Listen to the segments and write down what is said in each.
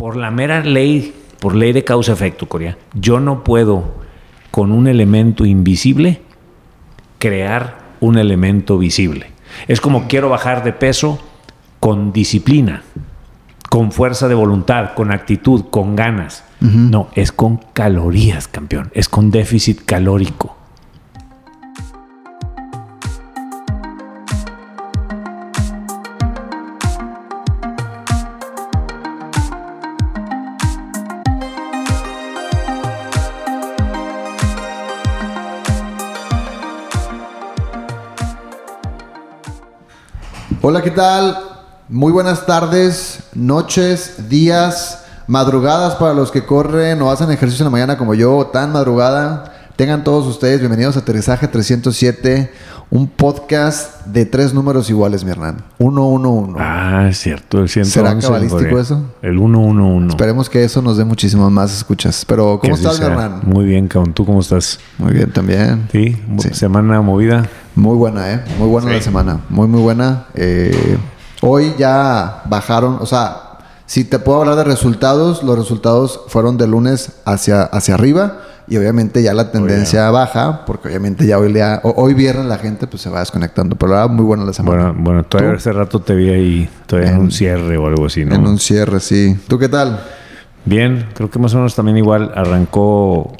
por la mera ley, por ley de causa-efecto, Corea, yo no puedo con un elemento invisible crear un elemento visible. Es como quiero bajar de peso con disciplina, con fuerza de voluntad, con actitud, con ganas. No, es con calorías, campeón. Es con déficit calórico. ¿Qué tal? Muy buenas tardes, noches, días, madrugadas para los que corren o hacen ejercicio en la mañana como yo, tan madrugada. Tengan todos ustedes bienvenidos a Aterrizaje 307, un podcast de tres números iguales, mi Hernán. 111. Ah, es cierto, el 111. ¿Será cabalístico eso? El 111. Esperemos que eso nos dé muchísimas más escuchas. Pero, ¿cómo estás, mi Hernán? Muy bien, cabrón. ¿Tú cómo estás? Muy bien, también. Sí, semana movida. Muy buena, ¿eh? Muy buena la semana. Muy, muy buena. Eh, hoy ya bajaron, o sea, si te puedo hablar de resultados, los resultados fueron de lunes hacia, hacia arriba y obviamente ya la tendencia baja, porque obviamente ya hoy, hoy viernes la gente pues se va desconectando, pero era muy buena la semana. Bueno, bueno todavía hace rato te vi ahí, todavía en, un cierre o algo así, ¿no? En un cierre, sí. ¿Tú qué tal? Bien, creo que más o menos también igual arrancó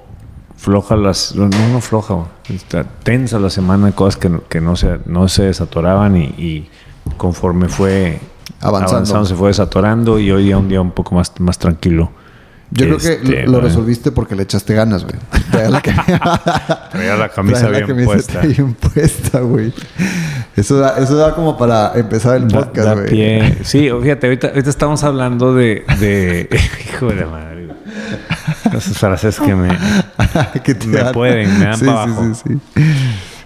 floja las no, no floja está tensa la semana cosas que, que no se no se desatoraban y, conforme fue avanzando. se fue desatorando y hoy día un día un poco más más tranquilo yo creo que este, lo, resolviste porque le echaste ganas, güey. Traía la, la camisa bien puesta. bien puesta, güey. Eso da, eso da como para empezar el podcast, güey. Sí, fíjate, ahorita, ahorita estamos hablando de... de... Hijo de la madre. Esas frases que me, me pueden, me dan para abajo. Sí, sí,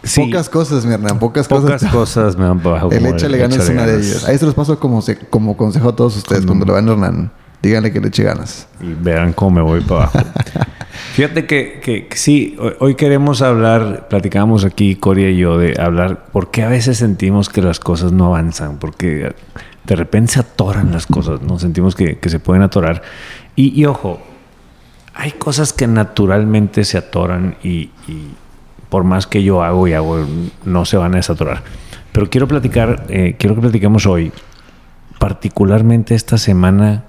sí. Pocas cosas, mi Hernán, pocas, pocas cosas. me dan para abajo. El échale ganas es una de ellas. Ahí se los paso como, como consejo a todos ustedes cuando le van a Hernán. Díganle que le eche ganas. Y vean cómo me voy para abajo. Fíjate que, que, sí, hoy, queremos hablar, platicamos aquí Coria y yo, de hablar por qué a veces sentimos que las cosas no avanzan, porque de repente se atoran las cosas, ¿no? Sentimos que, que se pueden atorar. Y, y ojo, hay cosas que naturalmente se atoran y, por más que yo hago y hago, no se van a desatorar. Pero quiero platicar, eh, quiero que platiquemos hoy, particularmente esta semana,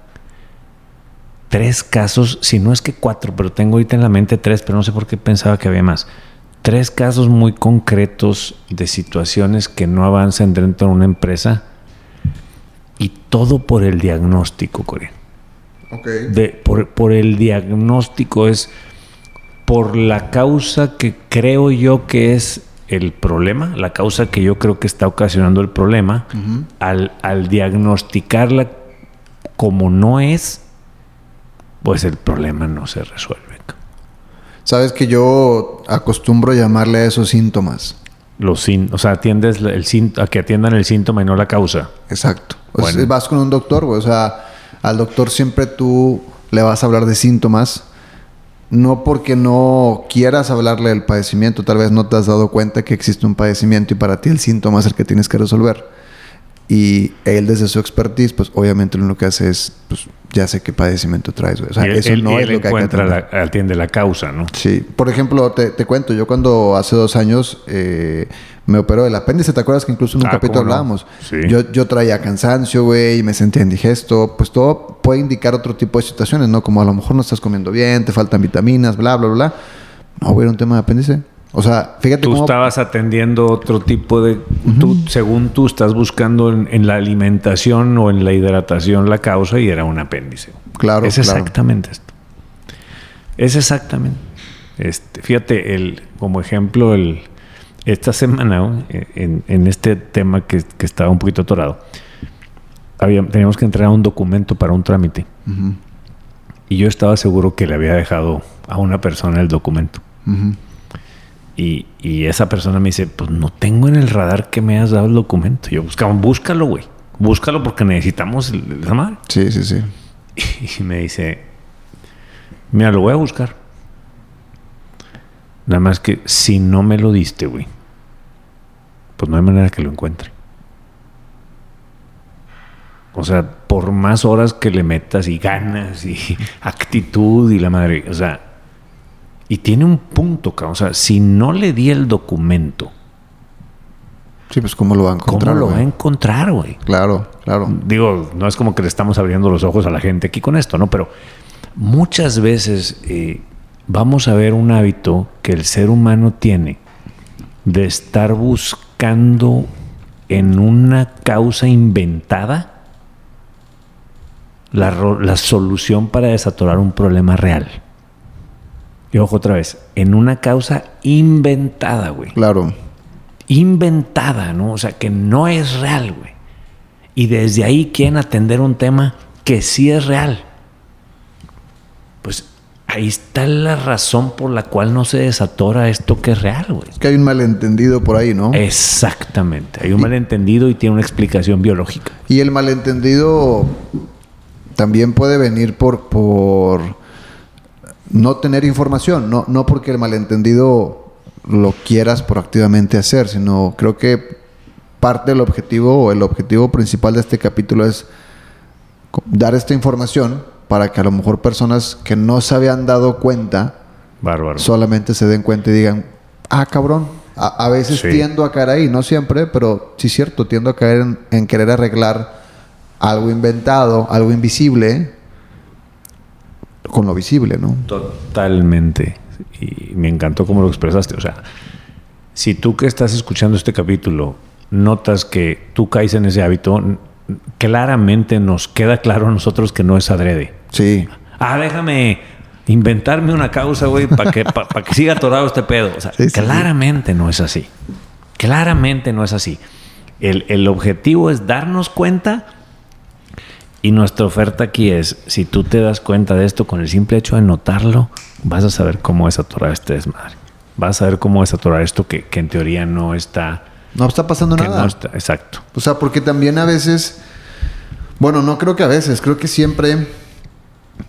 tres casos, si no es que cuatro, pero tengo ahorita en la mente tres, pero no sé por qué pensaba que había más. Tres casos muy concretos de situaciones que no avanzan dentro de una empresa y todo por el diagnóstico, Corea. De, por, el diagnóstico, es por la causa que creo yo que es el problema, la causa que yo creo que está ocasionando el problema, al, al diagnosticarla como no es, pues el problema no se resuelve. Sabes que yo acostumbro llamarle a esos síntomas. Los o sea, atiendes el a que atiendan el síntoma y no la causa. Exacto. vas con un doctor, o sea, al doctor siempre tú le vas a hablar de síntomas, no porque no quieras hablarle del padecimiento, tal vez no te has dado cuenta que existe un padecimiento y para ti el síntoma es el que tienes que resolver. Y él desde su expertise, pues obviamente lo que hace es, pues ya sé qué padecimiento traes, O sea, eso no es lo que hay que la, atiende la causa, ¿no? Sí. Por ejemplo, te, te cuento, yo cuando hace dos años eh, me operó el apéndice, ¿te acuerdas que incluso en un ah, capítulo hablábamos? Sí. Yo, yo traía cansancio, güey, y me sentía indigesto. Pues todo puede indicar otro tipo de situaciones, ¿no? Como a lo mejor no estás comiendo bien, te faltan vitaminas, bla, bla, bla. No, güey, era un tema de apéndice. O sea, fíjate Tú estabas atendiendo otro tipo de... según tú, estás buscando en, la alimentación o en la hidratación la causa y era un apéndice. Claro, Es exactamente esto. Es exactamente. Este, fíjate, el, como ejemplo, el, esta semana, en, este tema que, estaba un poquito atorado, teníamos que entregar un documento para un trámite. Y yo estaba seguro que le había dejado a una persona el documento. Y, esa persona me dice, pues no tengo en el radar que me has dado el documento. yo buscaba, búscalo, güey. Búscalo porque necesitamos esa madre. Sí, sí, sí. Y, me dice, mira, lo voy a buscar. Nada más que si no me lo diste, güey, pues no hay manera que lo encuentre. O sea, por más horas que le metas y ganas y actitud y la madre, o sea, y tiene un punto, cabrón. O sea, si no le di el documento, Sí, pues cómo lo va a encontrar. ¿cómo lo va a güey? encontrar, güey? Claro, claro. Digo, no es como que le estamos abriendo los ojos a la gente aquí con esto, ¿no? Pero muchas veces eh, vamos a ver un hábito que el ser humano tiene de estar buscando en una causa inventada la, la solución para desatorar un problema real. Y ojo otra vez, en una causa inventada, güey Claro. inventada, ¿no? O sea, que no es real, güey. Y desde ahí quieren atender un tema que sí es real. Pues ahí está la razón por la cual no se desatora esto que es real, güey. Es que hay un malentendido por ahí, ¿no? Exactamente. Hay un malentendido y tiene una explicación biológica. Y el malentendido también puede venir por, por no tener información, no, no porque el malentendido lo quieras proactivamente hacer, sino creo que parte del objetivo o el objetivo principal de este capítulo es dar esta información para que a lo mejor personas que no se habían dado cuenta Bárbaro. solamente se den cuenta y digan, ah, cabrón. A, a veces Sí. tiendo a caer ahí, no siempre, pero sí es cierto, tiendo a caer en, en querer arreglar algo inventado, algo invisible, con lo visible, ¿no? Totalmente. Y me encantó cómo lo expresaste. O sea, si tú que estás escuchando este capítulo notas que tú caes en ese hábito, claramente nos queda claro a nosotros que no es adrede. Sí, Ah, déjame inventarme una causa, güey, para que, pa- pa que siga atorado este pedo. O sea, Sí, sí, sí. claramente no es así. Claramente no es así. El, el objetivo es darnos cuenta y nuestra oferta aquí es, si tú te das cuenta de esto con el simple hecho de notarlo, vas a saber cómo desatorar este desmadre. Vas a saber cómo desatorar esto que, que en teoría no está... no está pasando nada. no está exacto. O sea, porque también a veces, bueno, no creo que a veces, creo que siempre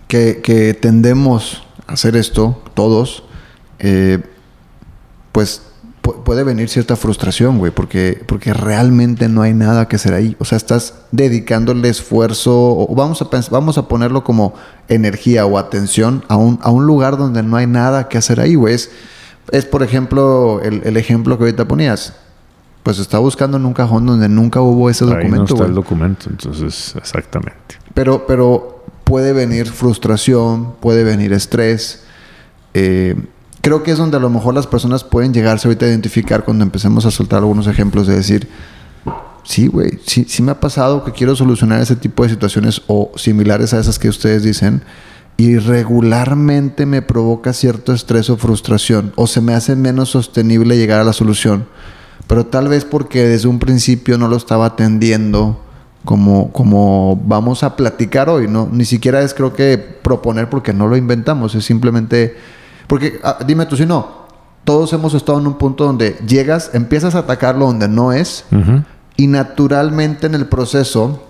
que, que tendemos a hacer esto, todos, eh, pues pu- puede venir cierta frustración, güey, porque, porque realmente no hay nada que hacer ahí. O sea, estás dedicándole esfuerzo, o vamos a, vamos a ponerlo como energía o atención a un, a un lugar donde no hay nada que hacer ahí, güey. Es, es, por ejemplo, el, el ejemplo que ahorita ponías. Pues está buscando en un cajón donde nunca hubo ese Ahí no documento, está el documento, entonces, exactamente. Pero, pero puede venir frustración, puede venir estrés. Eh, creo que es donde a lo mejor las personas pueden llegarse ahorita a identificar cuando empecemos a soltar algunos ejemplos de decir, sí, güey, sí, sí me ha pasado que quiero solucionar ese tipo de situaciones o similares a esas que ustedes dicen y regularmente me provoca cierto estrés o frustración o se me hace menos sostenible llegar a la solución. Pero tal vez porque desde un principio no lo estaba atendiendo como, como vamos a platicar hoy, ¿no? Ni siquiera es creo que proponer porque no lo inventamos, es simplemente... Porque ah, dime tú si no, todos hemos estado en un punto donde llegas, empiezas a atacarlo donde no es y naturalmente en el proceso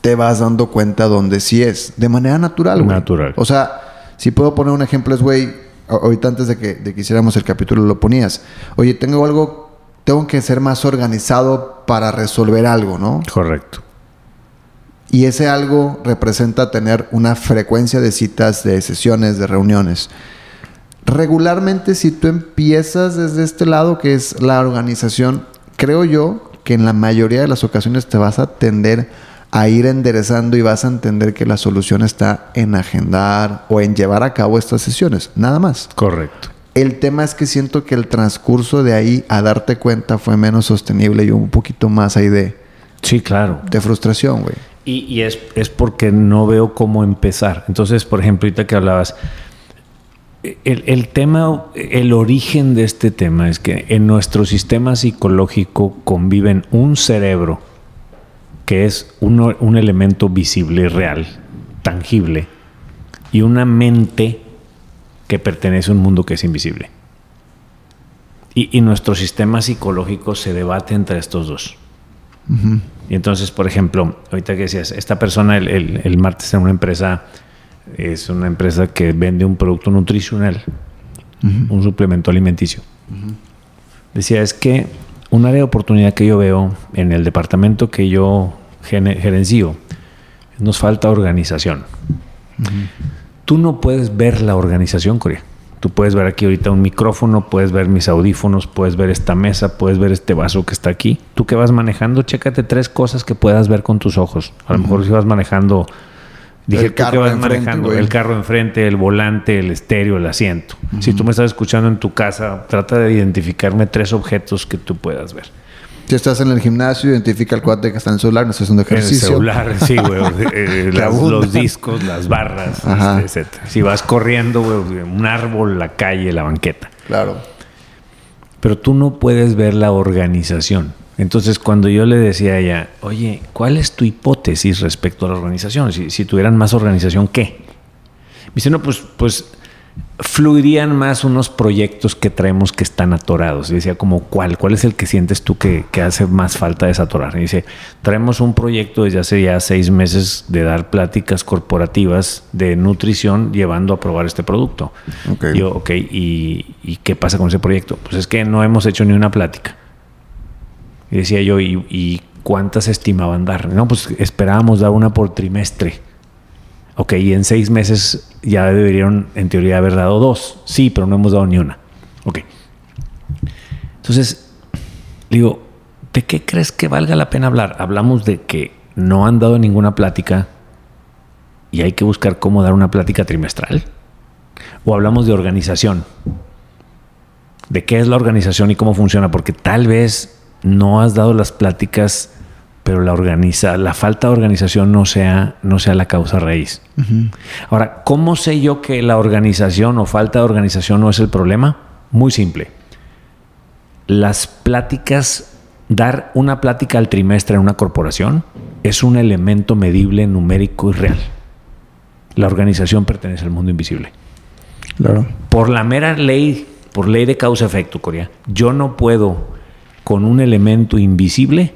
te vas dando cuenta donde sí es, de manera natural, güey. Natural. O sea, si puedo poner un ejemplo es, güey, ahorita antes de que, de que hiciéramos el capítulo lo ponías. Oye, tengo algo, tengo que ser más organizado para resolver algo, ¿no? Correcto. Y ese algo representa tener una frecuencia de citas, de sesiones, de reuniones. Regularmente, si tú empiezas desde este lado, que es la organización, creo yo que en la mayoría de las ocasiones te vas a tender a ir enderezando y vas a entender que la solución está en agendar o en llevar a cabo estas sesiones, nada más. Correcto. El tema es que siento que el transcurso de ahí a darte cuenta fue menos sostenible y un poquito más ahí de, Sí, claro. de frustración, güey. Y, y es, es porque no veo cómo empezar. Entonces, por ejemplo, ahorita que hablabas, el, el tema, el origen de este tema es que en nuestro sistema psicológico conviven un cerebro, que es uno- un elemento visible, real, tangible, y una mente que pertenece a un mundo que es invisible. Y, y nuestro sistema psicológico se debate entre estos dos. Y entonces, por ejemplo, ahorita que decías, esta persona el, el- el martes en una empresa, es una empresa que vende un producto nutricional, un suplemento alimenticio. Decía, es que un área de oportunidad que yo veo en el departamento que yo gerencio, nos falta organización. Tú no puedes ver la organización, Corea. Tú puedes ver aquí ahorita un micrófono, puedes ver mis audífonos, puedes ver esta mesa, puedes ver este vaso que está aquí. Tú que vas manejando, chécate tres cosas que puedas ver con tus ojos. A lo mejor si vas manejando, dije El que carro vas enfrente, manejando, güey. el carro enfrente, el volante, el estéreo, el asiento. Si tú me estás escuchando en tu casa, trata de identificarme tres objetos que tú puedas ver. Si estás en el gimnasio, identifica el cuate que está en el celular, no estás haciendo En el ejercicio. celular, sí, güey. eh, las- los discos, las barras, este, etcétera. Si vas corriendo, güey, un árbol, la calle, la banqueta. Claro. Pero tú no puedes ver la organización. Entonces, cuando yo le decía a ella, oye, ¿cuál es tu hipótesis respecto a la organización? Si, si tuvieran más organización, ¿qué? Me dice, no, pues, pues fluirían más unos proyectos que traemos que están atorados. Y decía, como, ¿cuál? ¿Cuál es el que sientes tú que, que hace más falta desatorar? Y dice, traemos un proyecto desde hace ya seis meses de dar pláticas corporativas de nutrición llevando a probar este producto. Yo, ok, ¿y, ¿y qué pasa con ese proyecto? Pues es que no hemos hecho ni una plática. Y decía yo, ¿y, y cuántas estimaban dar? No, pues esperábamos dar una por trimestre. Ok, y en seis meses ya deberían, en teoría, haber dado dos. Sí, pero no hemos dado ni una. Ok. Entonces, digo, ¿de qué crees que valga la pena hablar? Hablamos de que no han dado ninguna plática y hay que buscar cómo dar una plática trimestral. O hablamos de organización. De qué es la organización y cómo funciona, porque tal vez no has dado las pláticas, pero la organiza, la falta de organización no sea, no sea la causa raíz. Ahora, ¿cómo sé yo que la organización o falta de organización no es el problema? Muy simple. Las pláticas, dar una plática al trimestre en una corporación es un elemento medible, numérico y real. La organización pertenece al mundo invisible. Claro. Por la mera ley, por ley de causa-efecto, Corea, yo no puedo con un elemento invisible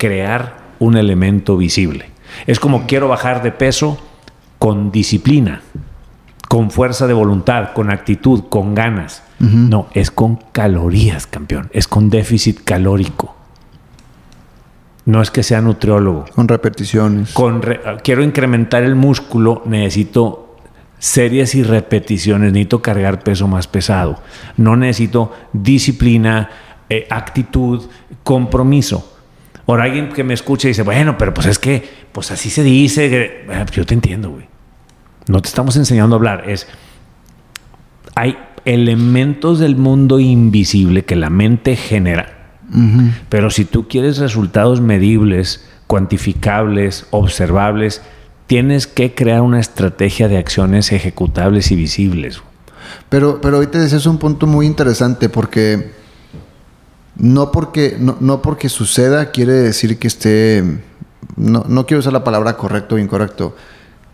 crear un elemento visible. Es como quiero bajar de peso con disciplina, con fuerza de voluntad, con actitud, con ganas. No, es con calorías, campeón. Es con déficit calórico. No es que sea nutriólogo. Con repeticiones. Con re- quiero incrementar el músculo, necesito series y repeticiones, necesito cargar peso más pesado. No necesito disciplina, eh, actitud, compromiso. Ahora alguien que me escucha y dice, bueno, pero pues es que, pues así se dice. que-". Ah, pues yo te entiendo, güey. No te estamos enseñando a hablar. Es, hay elementos del mundo invisible que la mente genera. Pero si tú quieres resultados medibles, cuantificables, observables, tienes que crear una estrategia de acciones ejecutables y visibles. Pero, pero ahorita es un punto muy interesante porque no porque, no, no porque suceda quiere decir que esté, no, no quiero usar la palabra correcto o incorrecto,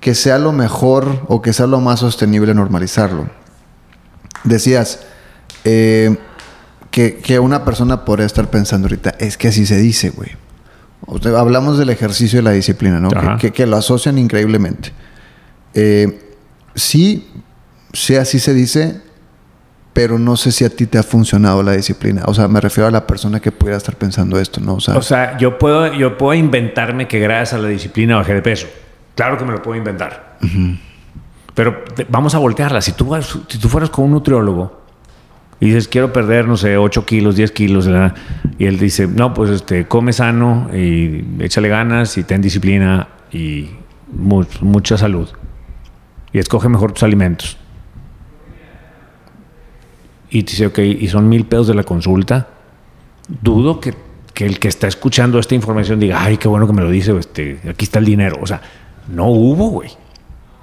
que sea lo mejor o que sea lo más sostenible normalizarlo. Decías eh, que, que una persona podría estar pensando ahorita, es que así se dice, güey. O sea, hablamos del ejercicio y la disciplina, ¿no? Que- que lo asocian increíblemente. Eh, sí, sí, así se dice, pero no sé si a ti te ha funcionado la disciplina. O sea, me refiero a la persona que pudiera estar pensando esto, ¿no? O sea, O sea, yo puedo, yo puedo inventarme que gracias a la disciplina bajé de peso. Claro que me lo puedo inventar. Pero te- vamos a voltearla. Si tú, si tú fueras con un nutriólogo y dices, quiero perder, no sé, 8 kilos, 10 kilos, ¿verdad? y él dice, no, pues este, come sano y échale ganas y ten disciplina y mu- mucha salud. Y escoge mejor tus alimentos. Y dice, ok, y son mil pesos de la consulta. Dudo que, que el que está escuchando esta información diga, ay, qué bueno que me lo dice, este, aquí está el dinero. O sea, no hubo, güey.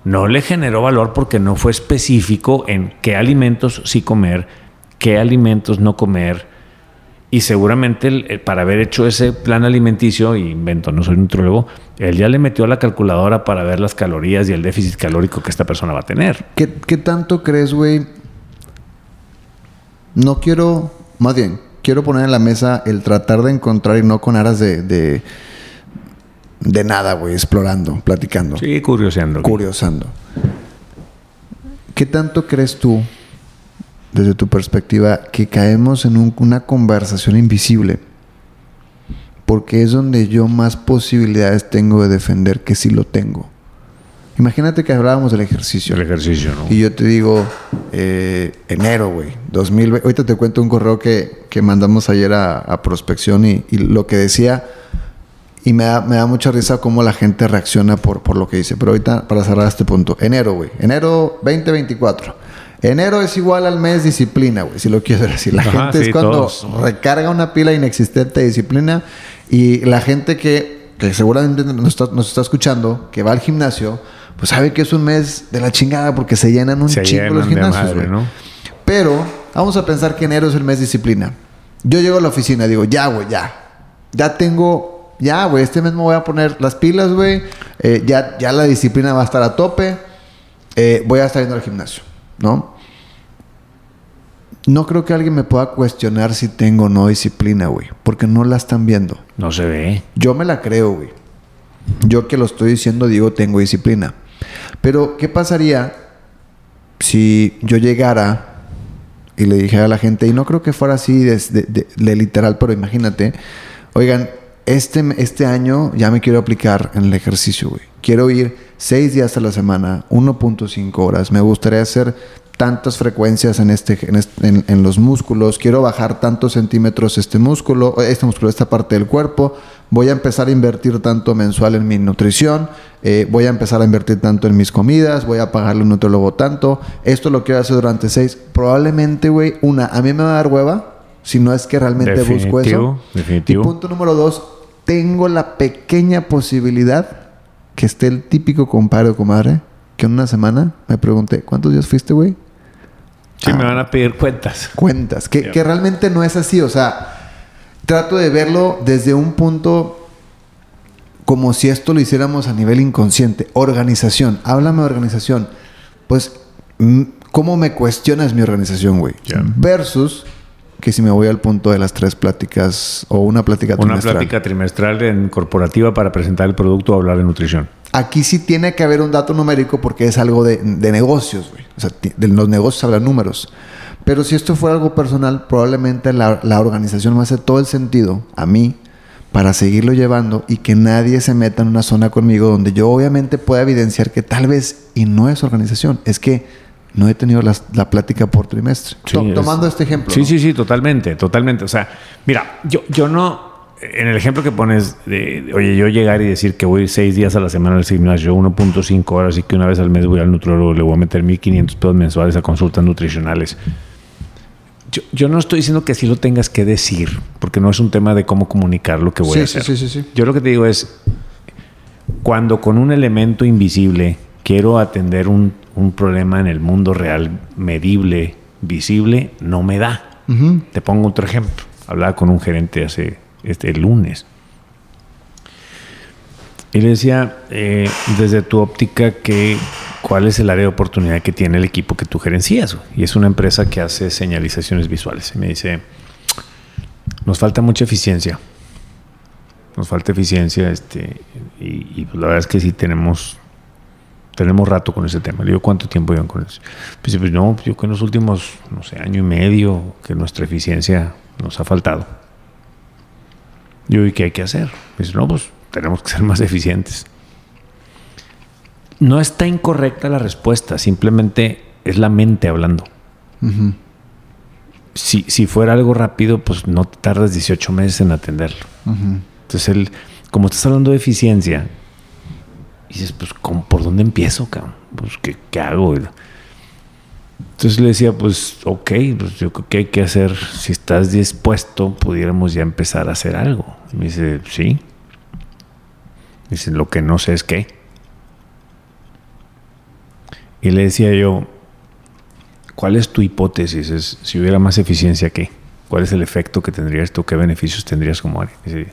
No le generó valor porque no fue específico en qué alimentos sí comer, qué alimentos no comer. Y seguramente el- el- para haber hecho ese plan alimenticio, y invento, no soy nutriólogo, él ya le metió a la calculadora para ver las calorías y el déficit calórico que esta persona va a tener. ¿qué, qué tanto crees, güey? No quiero, más bien, quiero poner en la mesa el tratar de encontrar y no con aras de, de, de nada, güey, explorando, platicando. Sí, curioseando. curiosando. ¿Qué tanto crees tú, desde tu perspectiva, que caemos en un- una conversación invisible porque es donde yo más posibilidades tengo de defender que sí lo tengo. Imagínate que hablábamos del ejercicio. El ejercicio, ¿no? Y yo te digo, eh, enero, güey, 2020. Ahorita te cuento un correo que, que mandamos ayer a, a prospección y, y, lo que decía, y me da, me da mucha risa cómo la gente reacciona por, por lo que dice. Pero ahorita, para cerrar este punto, enero, güey, enero 2024. Enero es igual al mes disciplina, güey, si lo quieres decir. La Ajá, gente sí, es cuando todos. recarga una pila inexistente de disciplina y la gente que, que seguramente nos está, nos está escuchando, que va al gimnasio, pues sabe que es un mes de la chingada porque se llenan un Se chingo los llenan de gimnasios, madre. ¿no? Pero vamos a pensar que enero es el mes disciplina. Yo llego a la oficina y digo, ya, güey, ya. Ya tengo, ya, güey, este mes me voy a poner las pilas, güey. Eh, ya, ya la disciplina va a estar a tope. Eh, voy a estar yendo al gimnasio, ¿no? No creo que alguien me pueda cuestionar si tengo o no disciplina, güey. Porque no la están viendo. No se ve. Yo me la creo, güey. Yo que lo estoy diciendo digo tengo disciplina. Pero, ¿qué pasaría si yo llegara y le dijera a la gente, y no creo que fuera así de, literal, pero imagínate, oigan, este, este año ya me quiero aplicar en el ejercicio, güey. Quiero ir seis días a la semana, 1.5 horas. Me gustaría hacer tantas frecuencias en, este, en, este- en- en los músculos. Quiero bajar tantos centímetros este músculo, este músculo, esta parte del cuerpo. Voy a empezar a invertir tanto mensual en mi nutrición. eh, voy a empezar a invertir tanto en mis comidas. Voy a pagarle un nutriólogo tanto. Esto lo quiero hacer durante seis. Probablemente, güey, una, a mí me va a dar hueva. Si no es que realmente busco eso. Definitivo, definitivo. Y punto número dos, tengo la pequeña posibilidad que esté el típico compadre o comadre que en una semana me pregunte, ¿cuántos días fuiste, güey? Sí, Ah. me van a pedir cuentas. Cuentas. Que, que realmente no es así. O sea, trato de verlo desde un punto como si esto lo hiciéramos a nivel inconsciente. Organización. Háblame de organización. Pues, mm, ¿cómo me cuestionas mi organización, güey? Versus que si me voy al punto de las tres pláticas o una plática Una trimestral. plática trimestral en corporativa para presentar el producto o hablar de nutrición. Aquí sí tiene que haber un dato numérico porque es algo de, de negocios, güey. O sea, de los negocios hablan números. Pero si esto fuera algo personal, probablemente la, la organización me hace todo el sentido a mí para seguirlo llevando y que nadie se meta en una zona conmigo donde yo obviamente pueda evidenciar que tal vez, y no es organización, es que no he tenido las- la plática por trimestre. Sí, To- es- tomando este ejemplo. Sí, ¿no? sí, sí, totalmente, totalmente. O sea, mira, yo, yo no, en el ejemplo que pones de, de, oye, yo llegar y decir que voy seis días a la semana al gimnasio, 1.5 horas y que una vez al mes voy al nutrólogo, le voy a meter 1.500 pesos mensuales a consultas nutricionales. Yo, yo no estoy diciendo que así lo tengas que decir, porque no es un tema de cómo comunicar lo que voy Sí, a sí, hacer. sí, sí, sí. Yo lo que te digo es, cuando con un elemento invisible quiero atender un, un problema en el mundo real, medible, visible, no me da. Te pongo otro ejemplo. Hablaba con un gerente hace este el lunes. Y le decía, eh, desde tu óptica, que, ¿cuál es el área de oportunidad que tiene el equipo que tú gerencias? Y es una empresa que hace señalizaciones visuales. Y me dice, nos falta mucha eficiencia. Nos falta eficiencia. Este, y, y, la verdad es que sí tenemos, tenemos rato con ese tema. Le digo, ¿cuánto tiempo llevan con eso? Pues, dice, pues no, yo creo que en los últimos, no sé, año y medio, que nuestra eficiencia nos ha faltado. Yo, ¿y qué hay que hacer? Dice, no, pues tenemos que ser más eficientes. No está incorrecta la respuesta, simplemente es la mente hablando. Ujú. Si, si fuera algo rápido, pues no tardas 18 meses en atenderlo. Ujú. Entonces, el, como estás hablando de eficiencia, dices, pues, ¿cómo- ¿por dónde empiezo, cabrón? Pues, ¿qué, qué hago? Entonces le decía, pues, ok, pues yo hay que hacer, si estás dispuesto, pudiéramos ya empezar a hacer algo. Y me dice, sí. Dice, lo que no sé es qué. Y le decía yo, ¿cuál es tu hipótesis? Es, si hubiera más eficiencia, ¿qué? ¿Cuál es el efecto que tendría esto? ¿Qué beneficios tendrías como área? Dice,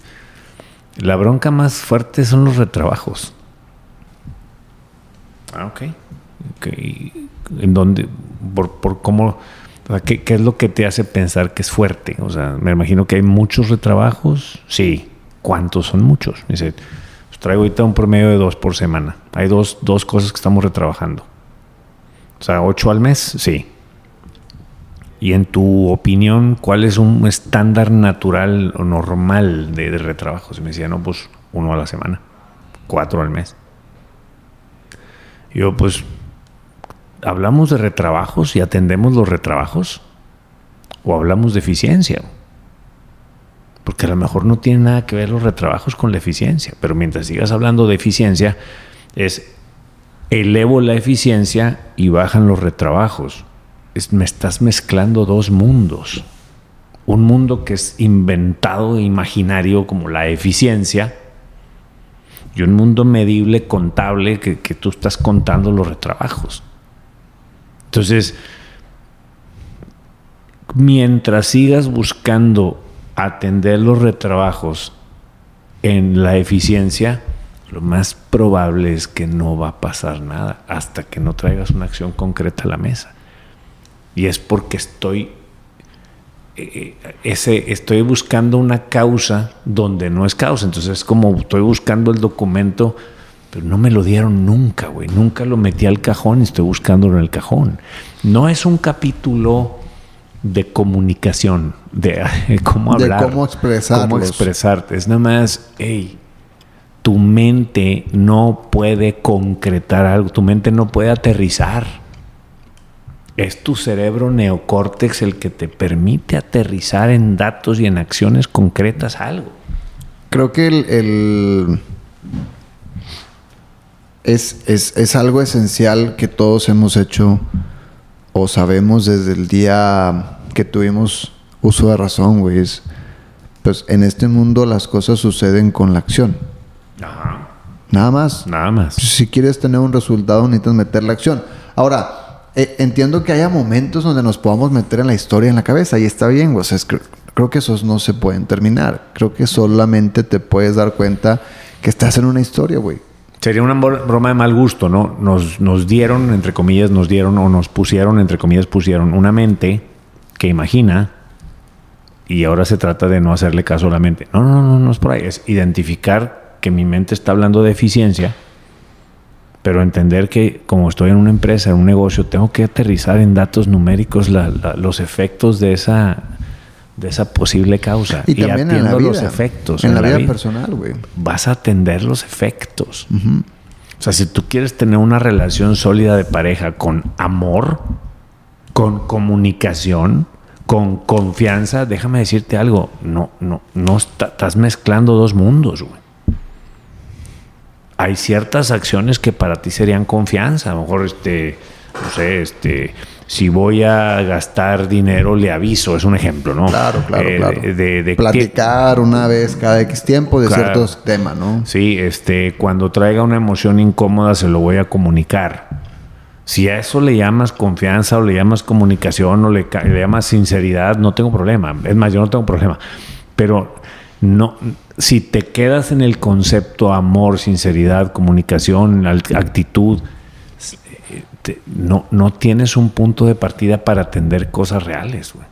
la bronca más fuerte son los retrabajos. Ah, ok. Ok. ¿En dónde? ¿Por, por cómo? ¿qué, es lo que te hace pensar que es fuerte? O sea, me imagino que hay muchos retrabajos. Sí. ¿Cuántos son muchos? Dice, pues traigo ahorita un promedio de dos por semana. Hay dos, dos cosas que estamos retrabajando. O sea, ocho al mes, sí. Y en tu opinión, ¿cuál es un estándar natural o normal de, de retrabajos? Y me decía, no, pues uno a la semana, cuatro al mes. Yo, pues, ¿hablamos de retrabajos y atendemos los retrabajos? ¿O hablamos de eficiencia? Porque a lo mejor no tiene nada que ver los retrabajos con la eficiencia, pero mientras sigas hablando de eficiencia, es elevo la eficiencia y bajan los retrabajos. Me estás mezclando dos mundos. Un mundo que es inventado e imaginario como la eficiencia y un mundo medible, contable, que, que tú estás contando los retrabajos. Entonces, mientras sigas buscando atender los retrabajos en la eficiencia, lo más probable es que no va a pasar nada hasta que no traigas una acción concreta a la mesa. Y es porque estoy, ese, estoy buscando una causa donde no es causa. Entonces es como estoy buscando el documento, pero no me lo dieron nunca, güey. Nunca lo metí al cajón y estoy buscándolo en el cajón. No es un capítulo de comunicación, de cómo hablar, de cómo cómo expresarte. Es nada más, hey, tu mente no puede concretar algo, tu mente no puede aterrizar. Es tu cerebro neocórtex el que te permite aterrizar en datos y en acciones concretas algo. Creo que el, el es, es, es algo esencial que todos hemos hecho o sabemos desde el día que tuvimos uso de razón, güey. Es, pues en este mundo las cosas suceden con la acción. Ajá. Nada más. Nada más. Si quieres tener un resultado, necesitas meter la acción. Ahora, eh, entiendo que haya momentos donde nos podamos meter en la historia en la cabeza y está bien. O sea, es creo que esos no se pueden terminar. Creo que solamente te puedes dar cuenta que estás en una historia, güey. Sería una bro- broma de mal gusto, ¿no? Nos, nos dieron, entre comillas, nos dieron o nos pusieron, entre comillas, pusieron una mente que imagina y ahora se trata de no hacerle caso a la mente. No, no, no, no es por ahí. Es identificar que mi mente está hablando de eficiencia, pero entender que como estoy en una empresa, en un negocio, tengo que aterrizar en datos numéricos la- la- los efectos de esa, de esa posible causa. Y, también en la vida. los efectos. En, la, vida, personal, güey. vas a atender los efectos. O sea, si tú quieres tener una relación sólida de pareja con amor, con comunicación, con confianza, déjame decirte algo, no, no, no está- estás mezclando dos mundos, güey. Hay ciertas acciones que para ti serían confianza. A lo mejor, este, no sé, este, si voy a gastar dinero, le aviso, es un ejemplo, ¿no? Claro, claro, Eh, claro. de- de- de- Platicar una vez cada X tiempo de Claro. ciertos temas, ¿no? Sí, este, cuando traiga una emoción incómoda se lo voy a comunicar. Si a eso le llamas confianza o le llamas comunicación o le, le llamas sinceridad, no tengo problema. Es más, yo no tengo problema. Pero no, si te quedas en el concepto amor, sinceridad, comunicación, actitud, eh, te- no, no tienes un punto de partida para atender cosas reales, güey.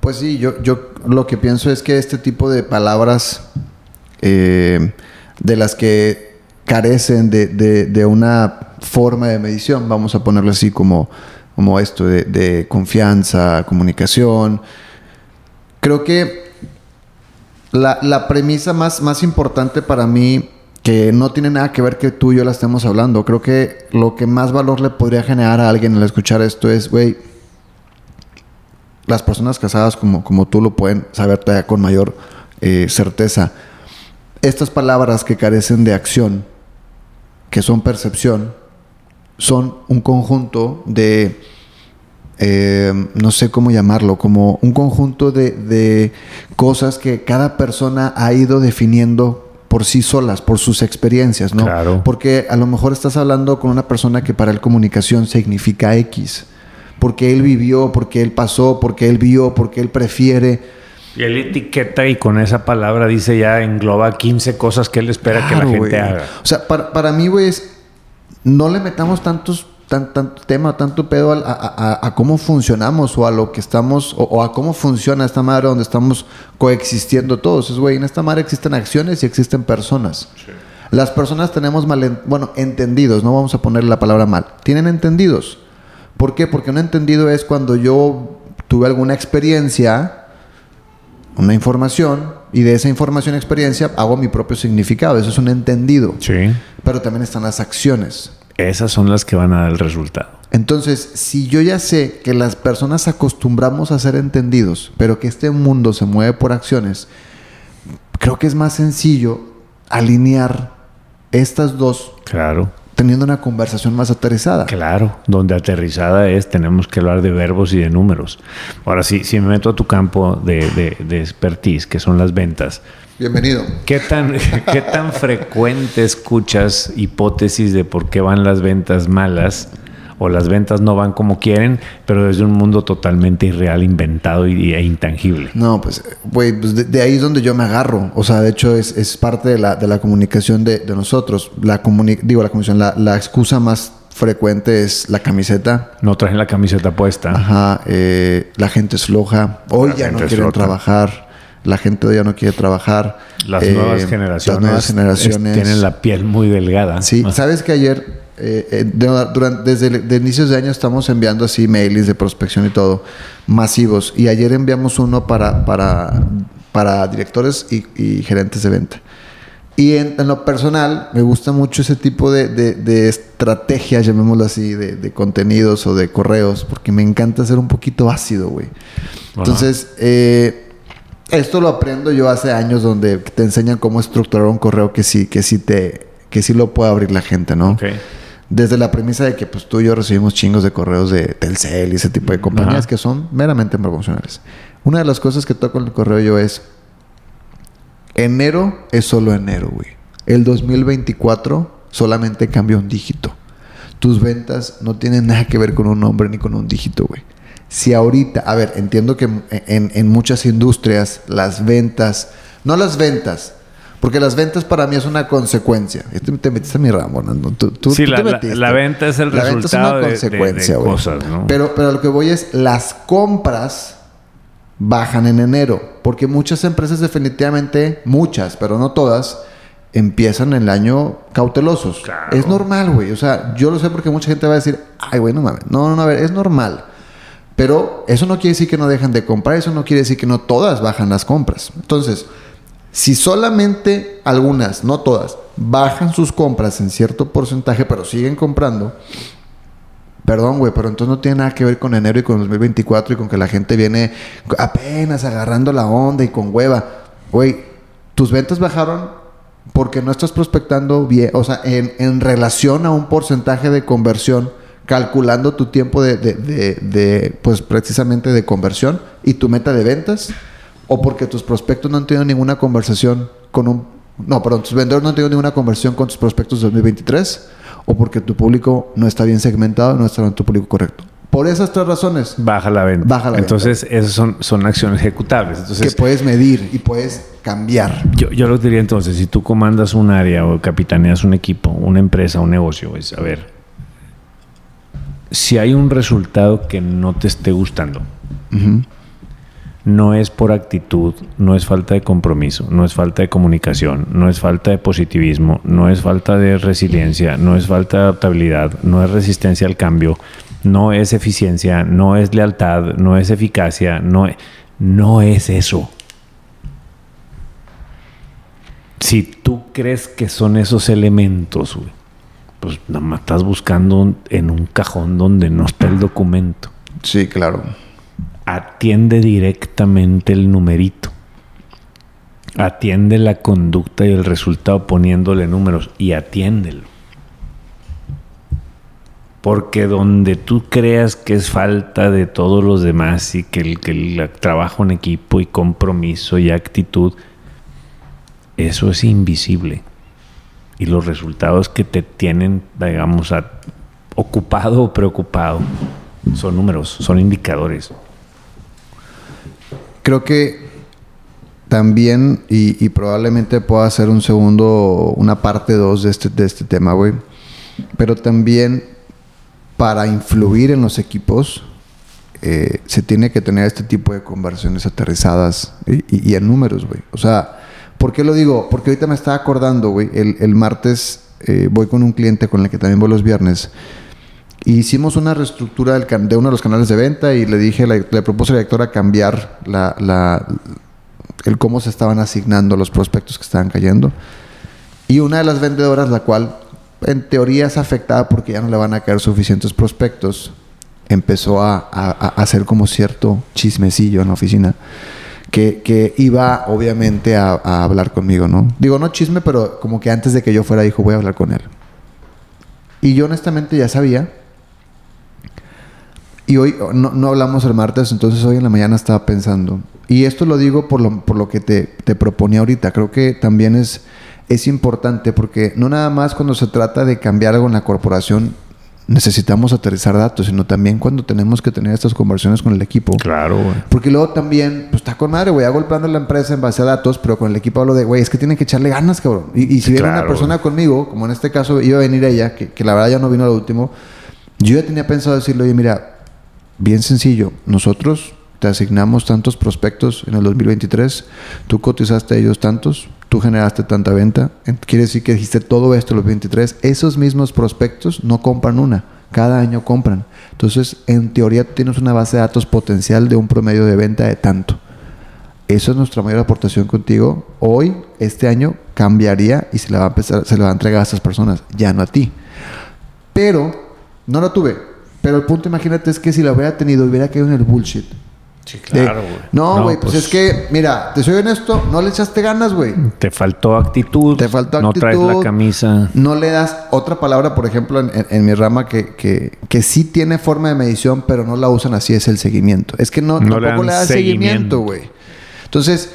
Pues sí, yo, yo lo que pienso es que este tipo de palabras eh, de las que carecen de, de- de una forma de medición, vamos a ponerlo así como, como esto de, de confianza, comunicación, creo que la, la premisa más, más importante para mí, que no tiene nada que ver que tú y yo la estemos hablando, creo que lo que más valor le podría generar a alguien al escuchar esto es, güey, las personas casadas como, como tú lo pueden saber todavía con mayor eh, certeza. Estas palabras que carecen de acción, que son percepción, son un conjunto de, eh, no sé cómo llamarlo, como un conjunto de, de cosas que cada persona ha ido definiendo por sí solas, por sus experiencias, ¿no? Claro. Porque a lo mejor estás hablando con una persona que para él comunicación significa X. Porque él vivió, porque él pasó, porque él vio, porque él prefiere. Y él etiqueta y con esa palabra dice ya engloba 15 cosas que él espera que la gente haga. O sea, para, para mí, güey, no le metamos tantos, tan, tanto tema, tanto pedo a, a- a cómo funcionamos o a lo que estamos, o, o a cómo funciona esta madre donde estamos coexistiendo todos. Es, güey, en esta madre existen acciones y existen personas. Las personas tenemos mal, en- bueno, entendidos, no vamos a ponerle la palabra mal, tienen entendidos. ¿Por qué? Porque un entendido es cuando yo tuve alguna experiencia, una información, y de esa información experiencia hago mi propio significado. Eso es un entendido. Sí. Pero también están las acciones. Esas son las que van a dar el resultado. Entonces, si yo ya sé que las personas acostumbramos a ser entendidos, pero que este mundo se mueve por acciones, creo que es más sencillo alinear estas dos Claro. Teniendo una conversación más aterrizada. Claro, donde aterrizada es, tenemos que hablar de verbos y de números. Ahora sí, si me meto a tu campo de, de, de expertise, que son las ventas, Bienvenido. ¿qué tan, ¿qué tan frecuente escuchas hipótesis de por qué van las ventas malas o las ventas no van como quieren, pero desde un mundo totalmente irreal, inventado y, e intangible? No, pues, güey, pues de, de ahí es donde yo me agarro. O sea, de hecho, es, es parte de la, de la comunicación de, de nosotros. La comuni digo, la comunicación, la, la excusa más frecuente es la camiseta. No traje la camiseta puesta. Ajá, eh, la gente es floja. Hoy La ya no quieren flota. trabajar. La gente hoy ya no quiere trabajar. Las Eh, nuevas generaciones, Las nuevas generaciones. es- tienen la piel muy delgada. Sí, Ah, sabes que ayer, eh, eh, de- durante, desde el- de inicios de año estamos enviando así mails de prospección y todo, masivos. Y ayer enviamos uno para, para, para directores y, y gerentes de venta. Y en, en lo personal, me gusta mucho ese tipo de, de, de estrategias, llamémoslo así, de, de contenidos o de correos, porque me encanta ser un poquito ácido, güey. Entonces, eh, esto lo aprendo yo hace años donde te enseñan cómo estructurar un correo que sí, que sí te, que sí lo puede abrir la gente, ¿no? ok. Desde la premisa de que pues tú y yo recibimos chingos de correos de Telcel y ese tipo de compañías Ajá. que son meramente promocionales. Una de las cosas que toco en el correo yo es enero es solo enero, güey. El 2024 solamente cambia un dígito. Tus ventas no tienen nada que ver con un nombre ni con un dígito, güey. Si ahorita, a ver, entiendo que en, en muchas industrias las ventas, no las ventas, porque las ventas para mí es una consecuencia. Te, te metiste en mi ramo, ¿no? Tú, tú- Sí, tú la- te metiste. la venta es el La venta es resultado una de- consecuencia, de cosas, ¿no? Pero, pero a lo que voy es, las compras bajan en enero, porque muchas empresas definitivamente, muchas, pero no todas, empiezan el año cautelosos. Claro. Es normal, güey. O sea, yo lo sé porque mucha gente va a decir, ay, güey, no mames. No, no, no, a ver, es normal. Pero eso no quiere decir que no dejan de comprar, eso no quiere decir que no todas bajan las compras. Entonces, si solamente algunas, no todas, bajan sus compras en cierto porcentaje, pero siguen comprando, perdón, güey, pero entonces no tiene nada que ver con enero y con 2024 y con que la gente viene apenas agarrando la onda y con hueva. Güey, tus ventas bajaron porque no estás prospectando bien, o sea, en, relación a un porcentaje de conversión, calculando tu tiempo de- de- de, pues precisamente de conversión y tu meta de ventas, o porque tus prospectos no han tenido ninguna conversación con un, no, perdón, tus vendedores no han tenido ninguna conversión con tus prospectos de 2023, o porque tu público no está bien segmentado, no está en tu público correcto. Por esas tres razones Baja la venta. Baja la venta. Entonces, esas son, son acciones ejecutables. Entonces, que puedes medir y puedes cambiar. Yo, yo lo diría entonces, si tú comandas un área o capitaneas un equipo, una empresa, un negocio, es, a ver, si hay un resultado que no te esté gustando. No es por actitud, no es falta de compromiso, no es falta de comunicación, no es falta de positivismo, no es falta de resiliencia, no es falta de adaptabilidad, no es resistencia al cambio, no es eficiencia, no es lealtad, no es eficacia, no, e- no es eso. Si tú crees que son esos elementos, pues nada más estás buscando en un cajón donde no está el documento Sí, claro. Atiende directamente el numerito. Atiende la conducta y el resultado poniéndole números y atiéndelo. Porque donde tú creas que es falta de todos los demás y que el, que el trabajo en equipo y compromiso y actitud, eso es invisible. Y los resultados que te tienen, digamos, ocupado o preocupado son números, son indicadores. Creo que también, y, y probablemente pueda hacer un segundo, una parte 2 de este, de este tema, güey. Pero también para influir en los equipos, eh, se tiene que tener este tipo de conversaciones aterrizadas y, y- y en números, güey. O sea, ¿por qué lo digo? Porque ahorita me estaba acordando, güey. El, el martes eh, voy con un cliente con el que también voy los viernes. Hicimos una reestructura de uno de los canales de venta y le dije, le, propuse a la directora cambiar la, la, el cómo se estaban asignando los prospectos que estaban cayendo. Y una de las vendedoras, la cual en teoría es afectada porque ya no le van a caer suficientes prospectos, empezó a, hacer como cierto chismecillo en la oficina. Que, que iba obviamente a, a, hablar conmigo, ¿no? Digo, no chisme, pero como que antes de que yo fuera dijo, voy a hablar con él. Y yo honestamente ya sabía. Y hoy no, no hablamos el martes, entonces hoy en la mañana estaba pensando. Y esto lo digo por lo, por lo que te, te proponía ahorita. Creo que también es es importante porque no nada más cuando se trata de cambiar algo en la corporación necesitamos aterrizar datos, sino también cuando tenemos que tener estas conversiones con el equipo. Claro, güey. Porque luego también, pues está con madre, güey, hago el plan de la empresa en base a datos, pero con el equipo hablo de, güey, es que tienen que echarle ganas, cabrón. Y, si viene una persona conmigo, como en este caso iba a venir ella, que, que la verdad ya no vino al último, yo ya tenía pensado decirle, oye, mira, bien sencillo, nosotros te asignamos tantos prospectos en el 2023, tú cotizaste a ellos tantos, tú generaste tanta venta, quiere decir que dijiste todo esto los 23, esos mismos prospectos no compran una, cada año compran. Entonces, en teoría tienes una base de datos potencial de un promedio de venta de tanto. Eso es nuestra mayor aportación contigo. Hoy, este año, cambiaría y se le va a empezar, se le va a entregar a esas personas, ya no a ti. Pero, no lo tuve. Pero el punto, imagínate, es que si lo hubiera tenido, hubiera caído en el bullshit. Sí, claro, güey. No, güey, pues, pues, es que, mira, te soy honesto, no le echaste ganas, güey. Te faltó actitud. Te faltó actitud. No traes la camisa. No le das otra palabra, por ejemplo, en, mi rama que, que, sí tiene forma de medición, pero no la usan así, es el seguimiento. Es que no, tampoco le, das seguimiento, güey. Entonces,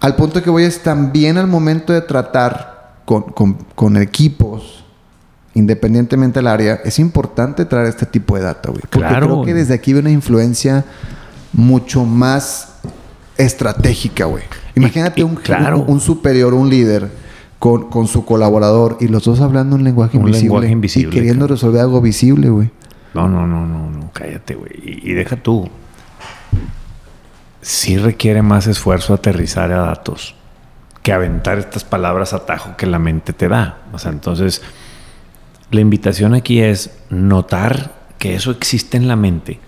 al punto que voy es también al momento de tratar con, con equipos independientemente del área, es importante traer este tipo de data, güey. Porque claro, creo que desde aquí ve una influencia mucho más estratégica, güey. Imagínate un, un, superior, un líder con, con, su colaborador y los dos hablando un lenguaje invisible. Y queriendo resolver algo visible, güey. No, no, no, no, no, cállate, güey. Y, deja tú. Sí requiere más esfuerzo aterrizar a datos que aventar estas palabras atajo que la mente te da. O sea, entonces, la invitación aquí es notar que eso existe en la mente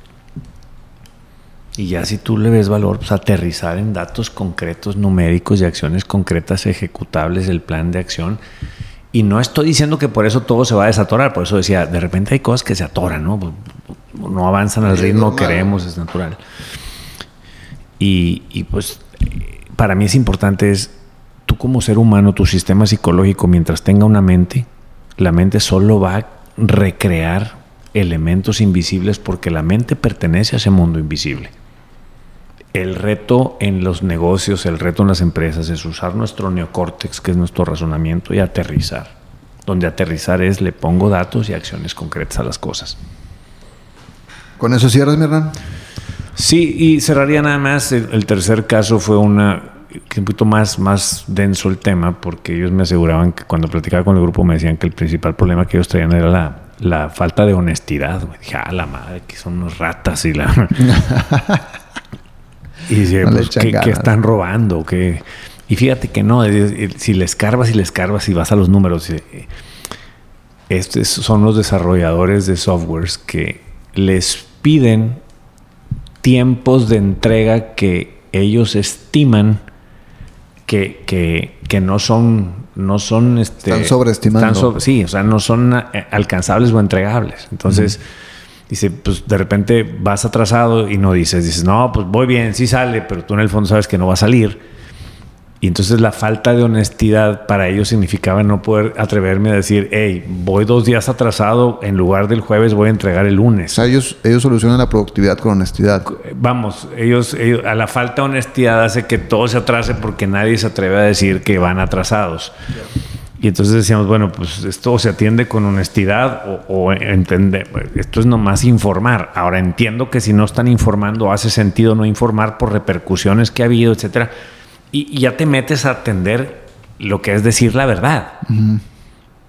y ya si tú le ves valor, pues aterrizar en datos concretos, numéricos y acciones concretas ejecutables del plan de acción. Y no estoy diciendo que por eso todo se va a desatorar, por eso decía, de repente hay cosas que se atoran, ¿no? Pues, no avanzan al ritmo que queremos, es natural. Y, y pues para mí es importante es, tú como ser humano, tu sistema psicológico, mientras tenga una mente, la mente solo va a recrear elementos invisibles porque la mente pertenece a ese mundo invisible. El reto en los negocios, el reto en las empresas es usar nuestro neocórtex, que es nuestro razonamiento, y aterrizar. Donde aterrizar es le pongo datos y acciones concretas a las cosas. ¿Con eso cierras, mi hermano? Sí, y cerraría nada más. El, tercer caso fue una que un poquito más, más denso el tema, porque ellos me aseguraban que cuando platicaba con el grupo me decían que el principal problema que ellos traían era la, la falta de honestidad. Dije, ah, la madre, que son unos ratas y la. Y dice, pues, ¿qué, están robando? ¿Qué? Y fíjate que no, si le escarbas y le escarbas y vas a los números, eh, estos son los desarrolladores de softwares que les piden tiempos de entrega que ellos estiman que, que, que no son no son este, están sobreestimando. sí o sea no son eh, alcanzables o entregables. Entonces Dice, pues de repente vas atrasado y no dices, dices, no, pues voy bien, sí sale, pero tú en el fondo sabes que no va a salir. Y entonces la falta de honestidad para ellos significaba no poder atreverme a decir, hey, voy dos días atrasado, en lugar del jueves voy a entregar el lunes. O sea, ellos, ellos solucionan la productividad con honestidad. Vamos, ellos, a la falta de honestidad hace que todo se atrase porque nadie se atreve a decir que van atrasados. Y entonces decíamos, bueno, pues esto se atiende con honestidad o, entender, esto es nomás informar. Ahora entiendo que si no están informando, hace sentido no informar por repercusiones que ha habido, etcétera. Y, ya te metes a atender lo que es decir la verdad.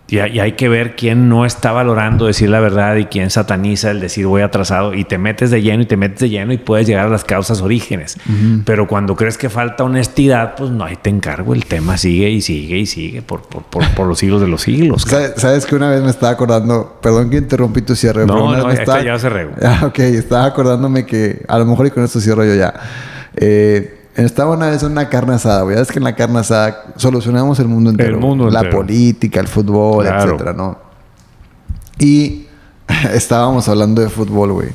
Y, y hay que ver quién no está valorando decir la verdad y quién sataniza el decir voy atrasado y te metes de lleno y te metes de lleno y puedes llegar a las causas orígenes. Pero cuando crees que falta honestidad, pues no, ahí te encargo. El tema sigue y sigue y sigue por, por, por, por los siglos de los siglos. ¿Sabes, sabes que una vez me estaba acordando, perdón que interrumpí tu cierre, pero No, vez no, me esta estaba- ya se regó. Ah, ok, estaba acordándome que a lo mejor y con esto cierro yo ya. Eh, estaba una vez en una carne asada, güey. Es que en la carne asada solucionamos el mundo entero. mundo La política, el fútbol, Claro. etcétera, ¿no? Y estábamos hablando de fútbol, güey.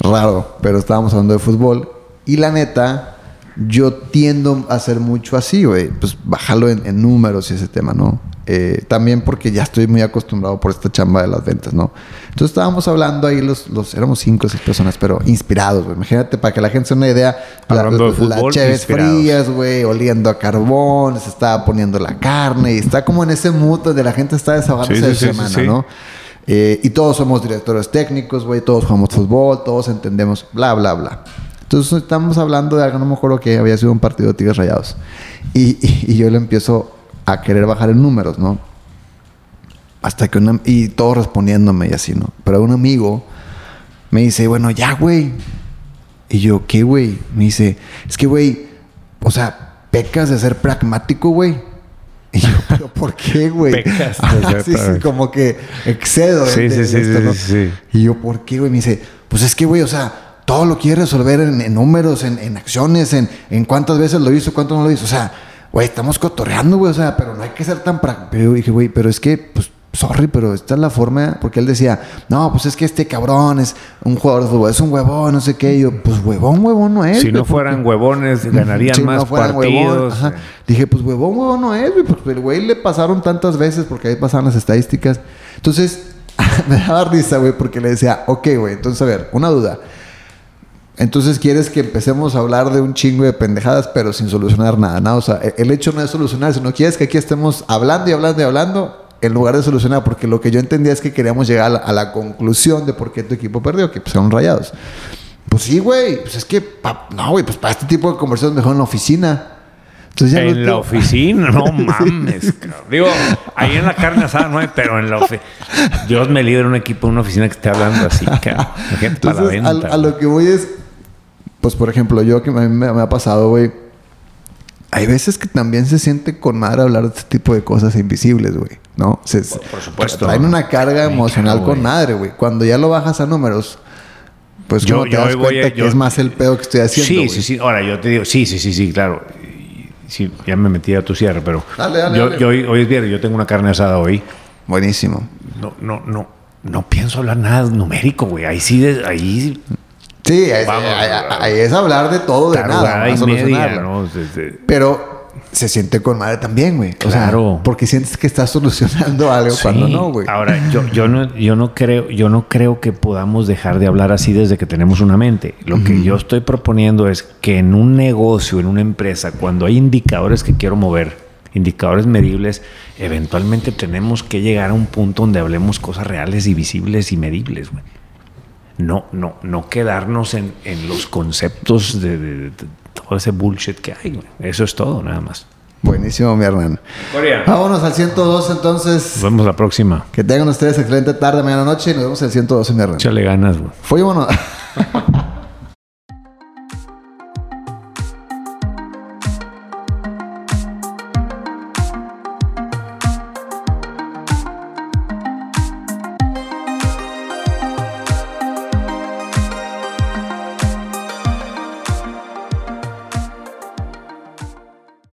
Raro, pero estábamos hablando de fútbol. Y la neta, yo tiendo a hacer mucho así, güey. Pues bajarlo en, en números y ese tema, ¿no? Eh, también porque ya estoy muy acostumbrado por esta chamba de las ventas, ¿no? Entonces estábamos hablando ahí, los, los éramos cinco o seis personas, pero inspirados, güey. Imagínate, para que la gente se una idea, Hablando de fútbol, las cheves frías, güey, oliendo a carbón, se estaba poniendo la carne y está como en ese mood donde la gente está desahogándose Sí, sí, de sí, semana. ¿no? Eh, y todos somos directores técnicos, güey, todos jugamos fútbol, todos entendemos, bla, bla, bla. Entonces estamos hablando de algo, no me acuerdo que había sido un partido de Tigres Rayados. Y, y- y yo le empiezo a querer bajar en números, ¿no? Hasta que una, y todos respondiéndome y así, ¿no? Pero un amigo me dice, bueno, ya, güey. Y yo, ¿qué, güey? Me dice, es que, güey, o sea, pecas de ser pragmático, güey. Y yo, ¿pero por qué, güey? Ser sí, sí, como que excedo. Sí, de- sí, de sí, esto, sí, ¿no? sí. Y yo, ¿por qué, güey? Me dice, pues es que, güey, o sea, todo lo quieres resolver en, en números, en, en acciones, en, en cuántas veces lo hizo, cuánto no lo hizo. O sea, güey, estamos cotorreando, güey, o sea, pero no hay que ser tan. Pero yo dije, güey, pero es que, pues, sorry, pero esta es la forma, porque él decía, no, pues es que este cabrón es un jugador de fútbol, es un huevón, no sé qué. Y yo, pues huevón, huevón no es. Si no fueran porque- huevones, ganarían más no fueran huevón, partidos. ajá. Dije, pues huevón, huevón no es, güey. Pues el güey le pasaron tantas veces porque ahí pasaban las estadísticas. Entonces, me daba risa, güey, porque le decía, ok, güey, entonces a ver, una duda. Entonces quieres que empecemos a hablar de un chingo de pendejadas, pero sin solucionar nada, ¿no? O sea, e- el hecho no es solucionar, sino quieres que aquí estemos hablando y hablando y hablando en lugar de solucionar, porque lo que yo entendía es que queríamos llegar a la, a la conclusión de por qué tu equipo perdió, que pues eran rayados. Pues sí, güey, pues es que, pa- no, güey, pues para este tipo de conversaciones mejor en la oficina. Entonces En no la oficina, no mames. cabrón. Digo, ahí en la carne asada no hay, pero en la oficina. Dios me libre un equipo una oficina que esté hablando así, cabrón. Entonces, a, lo que voy es, pues por ejemplo, yo que me, me- me ha pasado, güey, hay veces que también se siente con madre hablar de este tipo de cosas invisibles, güey, ¿no? Se, Por- por supuesto. Traen una carga emocional claro, con güey. madre, güey. Cuando ya lo bajas a números, pues Yo- te yo das voy cuenta a- que yo- es más el pedo que estoy haciendo, Sí, sí, sí. Ahora, yo te digo, sí, sí, sí, sí, claro. Sí, ya me metí a tu cierre, pero. Dale, dale, yo, dale. yo hoy, hoy es viernes, yo tengo una carne asada hoy. Buenísimo. No, no, no. No pienso hablar nada numérico, güey. Ahí sí, ahí. Sí, es, Vamos, ahí- vamos. ahí es hablar de todo, de nada. Y más media. ¿no? De- de- Pero se siente con madre también, güey. O sea, Claro. porque sientes que estás solucionando algo cuando Sí. no, güey. Ahora, yo, yo no, yo no creo, yo no creo que podamos dejar de hablar así desde que tenemos una mente. Lo que yo estoy proponiendo es que en un negocio, en una empresa, cuando hay indicadores que quiero mover, indicadores medibles, eventualmente tenemos que llegar a un punto donde hablemos cosas reales y visibles y medibles, güey. No, no, no quedarnos en, en los conceptos de, de- de todo ese bullshit que hay, güey. Eso es todo, nada más. Buenísimo, mi hermano. Corea. Vámonos al 102 entonces. Nos vemos la próxima. Que tengan ustedes excelente tarde, mañana, noche y nos vemos el 112, mi hermano. Échale ganas, güey. Fuimos.